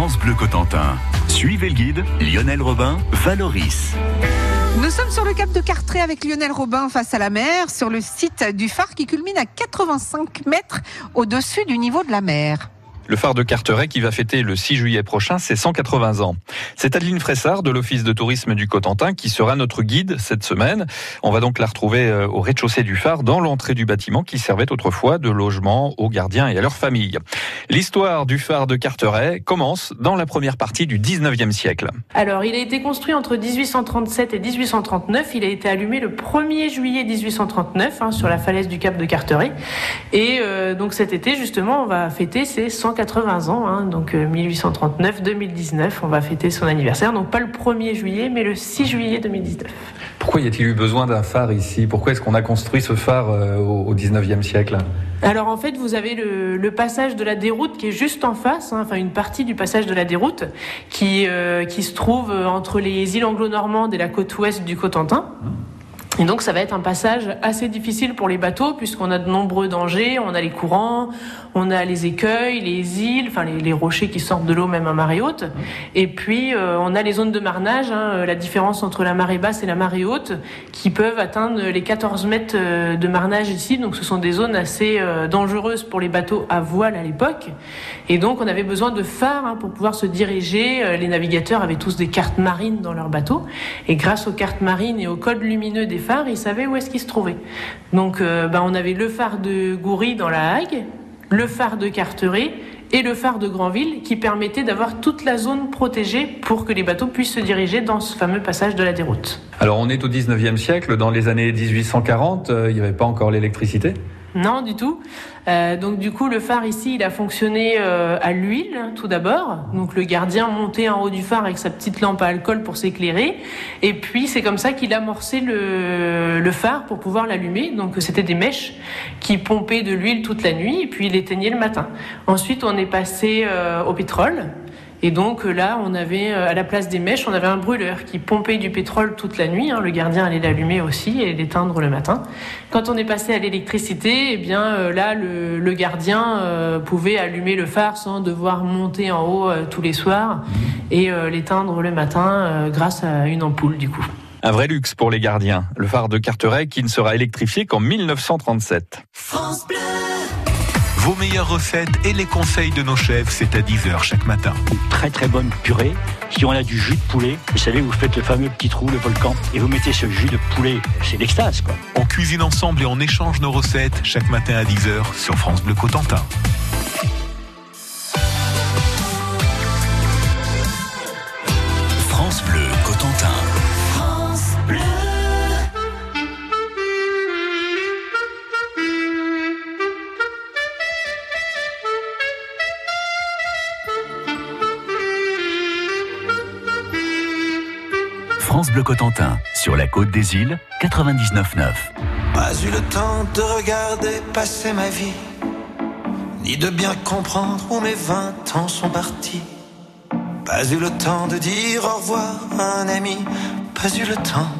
France Bleu Cotentin. Suivez le guide Lionel Robin, Valoris. Nous sommes sur le cap de Cartré avec Lionel Robin face à la mer, sur le site du phare qui culmine à 85 mètres au-dessus du niveau de la mer. Le phare de Carteret qui va fêter le 6 juillet prochain ses 180 ans. C'est Adeline Fressard de l'Office de tourisme du Cotentin qui sera notre guide cette semaine. On va donc la retrouver euh, au rez-de-chaussée du phare dans l'entrée du bâtiment qui servait autrefois de logement aux gardiens et à leurs familles. L'histoire du phare de Carteret commence dans la première partie du 19e siècle. Alors, il a été construit entre 1837 et 1839. Il a été allumé le 1er juillet 1839 hein, sur la falaise du cap de Carteret. Et euh, donc cet été, justement, on va fêter ses 180 80 ans, hein, donc 1839-2019, euh, on va fêter son anniversaire, donc pas le 1er juillet, mais le 6 juillet 2019. Pourquoi y a-t-il eu besoin d'un phare ici? Pourquoi est-ce qu'on a construit ce phare euh, au 19e siècle? Alors en fait, vous avez le, passage de la déroute qui est juste en face, hein, enfin une partie du passage de la déroute qui, euh, qui se trouve entre les îles anglo-normandes et la côte ouest du Cotentin. Et donc ça va être un passage assez difficile pour les bateaux puisqu'on a de nombreux dangers, on a les courants, on a les écueils, les îles, enfin les, rochers qui sortent de l'eau même à marée haute. Et puis euh, on a les zones de marnage, hein, euh, la différence entre la marée basse et la marée haute qui peuvent atteindre les 14 mètres euh, de marnage ici. Donc ce sont des zones assez dangereuses pour les bateaux à voile à l'époque. Et donc on avait besoin de phares hein, pour pouvoir se diriger. Les navigateurs avaient tous des cartes marines dans leurs bateaux. Et grâce aux cartes marines et au code lumineux des phares, il savait où est-ce qu'il se trouvait. Donc euh, ben, on avait le phare de Goury dans la Hague, le phare de Carteret et le phare de Granville qui permettait d'avoir toute la zone protégée pour que les bateaux puissent se diriger dans ce fameux passage de la déroute. Alors on est au 19e siècle, dans les années 1840, euh, il n'y avait pas encore l'électricité non, du tout. Euh, donc du coup, le phare ici, il a fonctionné euh, à l'huile tout d'abord. Donc le gardien montait en haut du phare avec sa petite lampe à alcool pour s'éclairer. Et puis c'est comme ça qu'il amorçait le, phare pour pouvoir l'allumer. Donc c'était des mèches qui pompaient de l'huile toute la nuit et puis il éteignait le matin. Ensuite, on est passé euh, au pétrole. Et donc euh, là, on avait euh, à la place des mèches, on avait un brûleur qui pompait du pétrole toute la nuit. Hein. Le gardien allait l'allumer aussi et l'éteindre le matin. Quand on est passé à l'électricité, eh bien euh, là, le, gardien pouvait allumer le phare sans devoir monter en haut tous les soirs et l'éteindre le matin grâce à une ampoule du coup. Un vrai luxe pour les gardiens. Le phare de Carteret qui ne sera électrifié qu'en 1937. France Bleu vos meilleures recettes et les conseils de nos chefs, c'est à 10h chaque matin. Très très bonne purée. Si on a du jus de poulet, vous savez, vous faites le fameux petit trou, le volcan, et vous mettez ce jus de poulet, c'est l'extase quoi. On cuisine ensemble et on échange nos recettes chaque matin à 10h sur France Bleu Cotentin. France Bleu Cotentin, sur la côte des îles, 99.9. Pas eu le temps de regarder passer ma vie, ni de bien comprendre où mes vingt ans sont partis. Pas eu le temps de dire au revoir à un ami, pas eu le temps.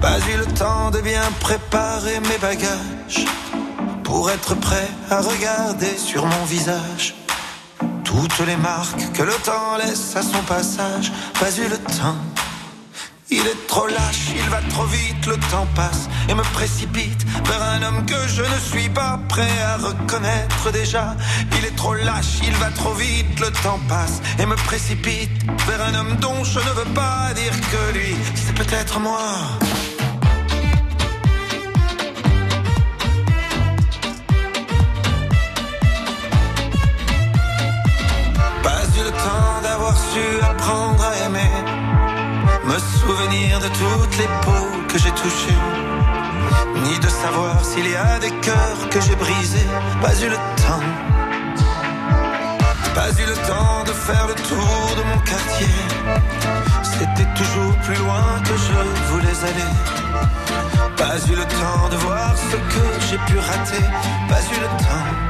Pas eu le temps de bien préparer mes bagages, pour être prêt à regarder sur mon visage toutes les marques que le temps laisse à son passage, pas eu le temps. Il est trop lâche, il va trop vite, le temps passe et me précipite vers un homme que je ne suis pas prêt à reconnaître déjà. Il est trop lâche, il va trop vite, le temps passe et me précipite vers un homme dont je ne veux pas dire que lui, c'est peut-être moi. Apprendre à aimer, me souvenir de toutes les peaux que j'ai touchées, ni de savoir s'il y a des cœurs que j'ai brisés, pas eu le temps. Pas eu le temps de faire le tour de mon quartier. C'était toujours plus loin que je voulais aller. Pas eu le temps de voir ce que j'ai pu rater. Pas eu le temps.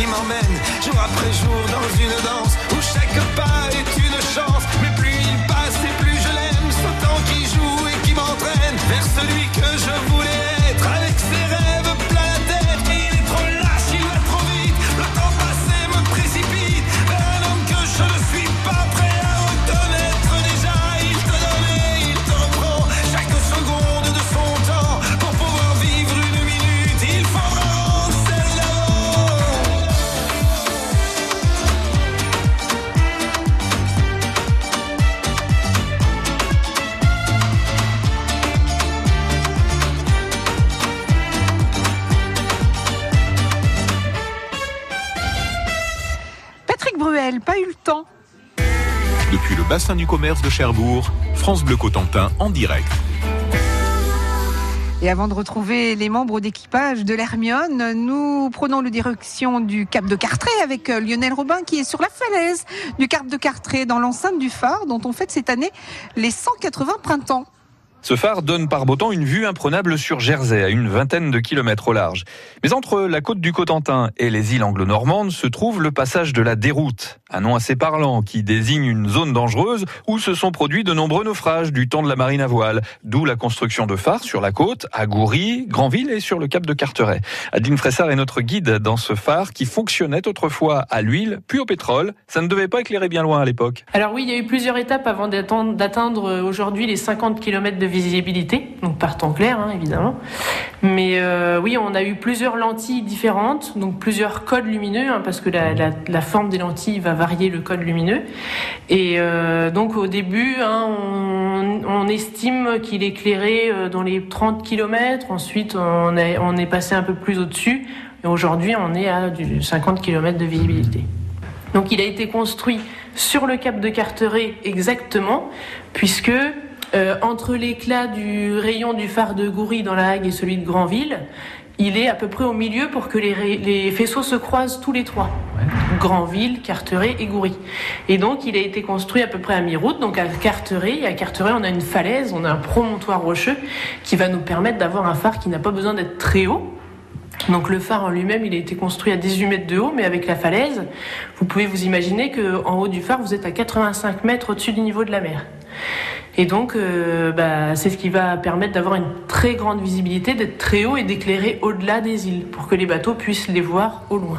Qui m'emmène jour après jour dans une danse où chaque pas du commerce de Cherbourg, France Bleu Cotentin en direct. Et avant de retrouver les membres d'équipage de l'Hermione, nous prenons le direction du Cap de Cartré avec euh, Lionel Robin qui est sur la falaise du Cap de Cartré dans l'enceinte du phare dont on fête cette année les 180 printemps. Ce phare donne par beau temps une vue imprenable sur Jersey, à une vingtaine de kilomètres au large. Mais entre la côte du Cotentin et les îles anglo-normandes se trouve le passage de la déroute, un nom assez parlant qui désigne une zone dangereuse où se sont produits de nombreux naufrages du temps de la marine à voile, d'où la construction de phares sur la côte, à Goury, Granville et sur le cap de Carteret. Adeline Fressard est notre guide dans ce phare qui fonctionnait autrefois à l'huile, puis au pétrole. Ça ne devait pas éclairer bien loin à l'époque. Alors oui, il y a eu plusieurs étapes avant d'atteindre aujourd'hui les 50 km de visibilité, donc par temps clair hein, évidemment. Mais euh, oui, on a eu plusieurs lentilles différentes, donc plusieurs codes lumineux, hein, parce que la, forme des lentilles va varier le code lumineux. Et euh, donc au début, hein, on, estime qu'il éclairait euh, dans les 30 km, ensuite on est, on est passé un peu plus au-dessus, et aujourd'hui on est à du 50 km de visibilité. Donc il a été construit sur le cap de Carteret exactement, puisque euh, entre l'éclat du rayon du phare de Goury dans la Hague et celui de Granville, il est à peu près au milieu pour que les, faisceaux se croisent tous les trois. Granville, Carteret et Goury. Et donc il a été construit à peu près à mi-route, donc à Carteret. Et à Carteret, on a une falaise, on a un promontoire rocheux qui va nous permettre d'avoir un phare qui n'a pas besoin d'être très haut, donc le phare en lui-même, il a été construit à 18 mètres de haut, mais avec la falaise, vous pouvez vous imaginer qu'en haut du phare, vous êtes à 85 mètres au-dessus du niveau de la mer. Et donc, euh, bah, c'est ce qui va permettre d'avoir une très grande visibilité, d'être très haut et d'éclairer au-delà des îles, pour que les bateaux puissent les voir au loin.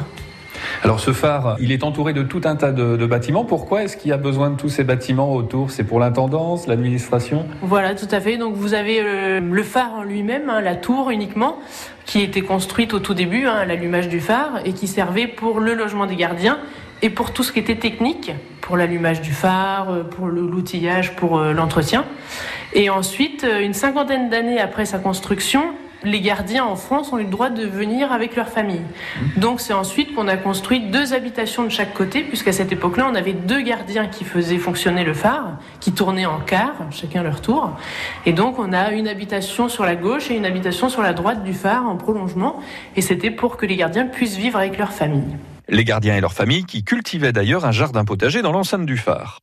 Alors ce phare, il est entouré de tout un tas de, de bâtiments. Pourquoi est-ce qu'il y a besoin de tous ces bâtiments autour? C'est pour l'intendance, l'administration? Voilà, tout à fait. Donc vous avez euh, le phare en lui-même, hein, la tour uniquement, qui a été construite au tout début, hein, à l'allumage du phare, et qui servait pour le logement des gardiens et pour tout ce qui était technique, pour l'allumage du phare, euh, pour l'outillage, pour euh, l'entretien. Et ensuite, euh, une cinquantaine d'années après sa construction, les gardiens en France ont eu le droit de venir avec leur famille. Donc c'est ensuite qu'on a construit deux habitations de chaque côté, puisqu'à cette époque-là, on avait deux gardiens qui faisaient fonctionner le phare, qui tournaient en quart, chacun leur tour. Et donc on a une habitation sur la gauche et une habitation sur la droite du phare en prolongement. Et c'était pour que les gardiens puissent vivre avec leur famille. Les gardiens et leurs familles qui cultivaient d'ailleurs un jardin potager dans l'enceinte du phare.